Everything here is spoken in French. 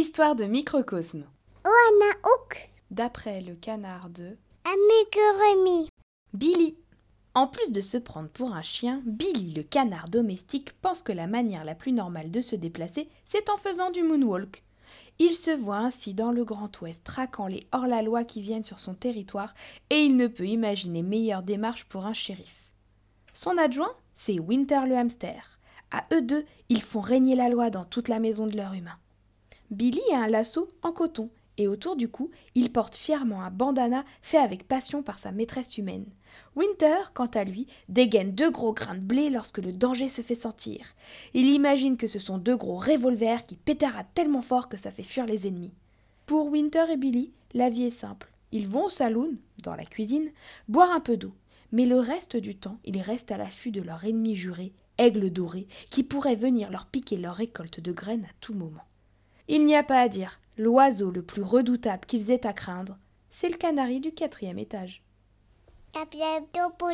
Histoire de microcosme. D'après le canard de Amigurumi. Billy. En plus de se prendre pour un chien, Billy le canard domestique pense que la manière la plus normale de se déplacer, c'est en faisant du moonwalk. Il se voit ainsi dans le Grand Ouest traquant les hors-la-loi qui viennent sur son territoire et il ne peut imaginer meilleure démarche pour un shérif. Son adjoint, c'est Winter le hamster. À eux deux, ils font régner la loi dans toute la maison de leur humain. Billy a un lasso en coton et autour du cou, il porte fièrement un bandana fait avec passion par sa maîtresse humaine. Winter, quant à lui, dégaine deux gros grains de blé lorsque le danger se fait sentir. Il imagine que ce sont deux gros revolvers qui pétaradent tellement fort que ça fait fuir les ennemis. Pour Winter et Billy, la vie est simple. Ils vont au saloon, dans la cuisine, boire un peu d'eau. Mais le reste du temps, ils restent à l'affût de leur ennemi juré, Aigle doré, qui pourrait venir leur piquer leur récolte de graines à tout moment. Il n'y a pas à dire, l'oiseau le plus redoutable qu'ils aient à craindre, c'est le canari du quatrième étage. À bientôt pour.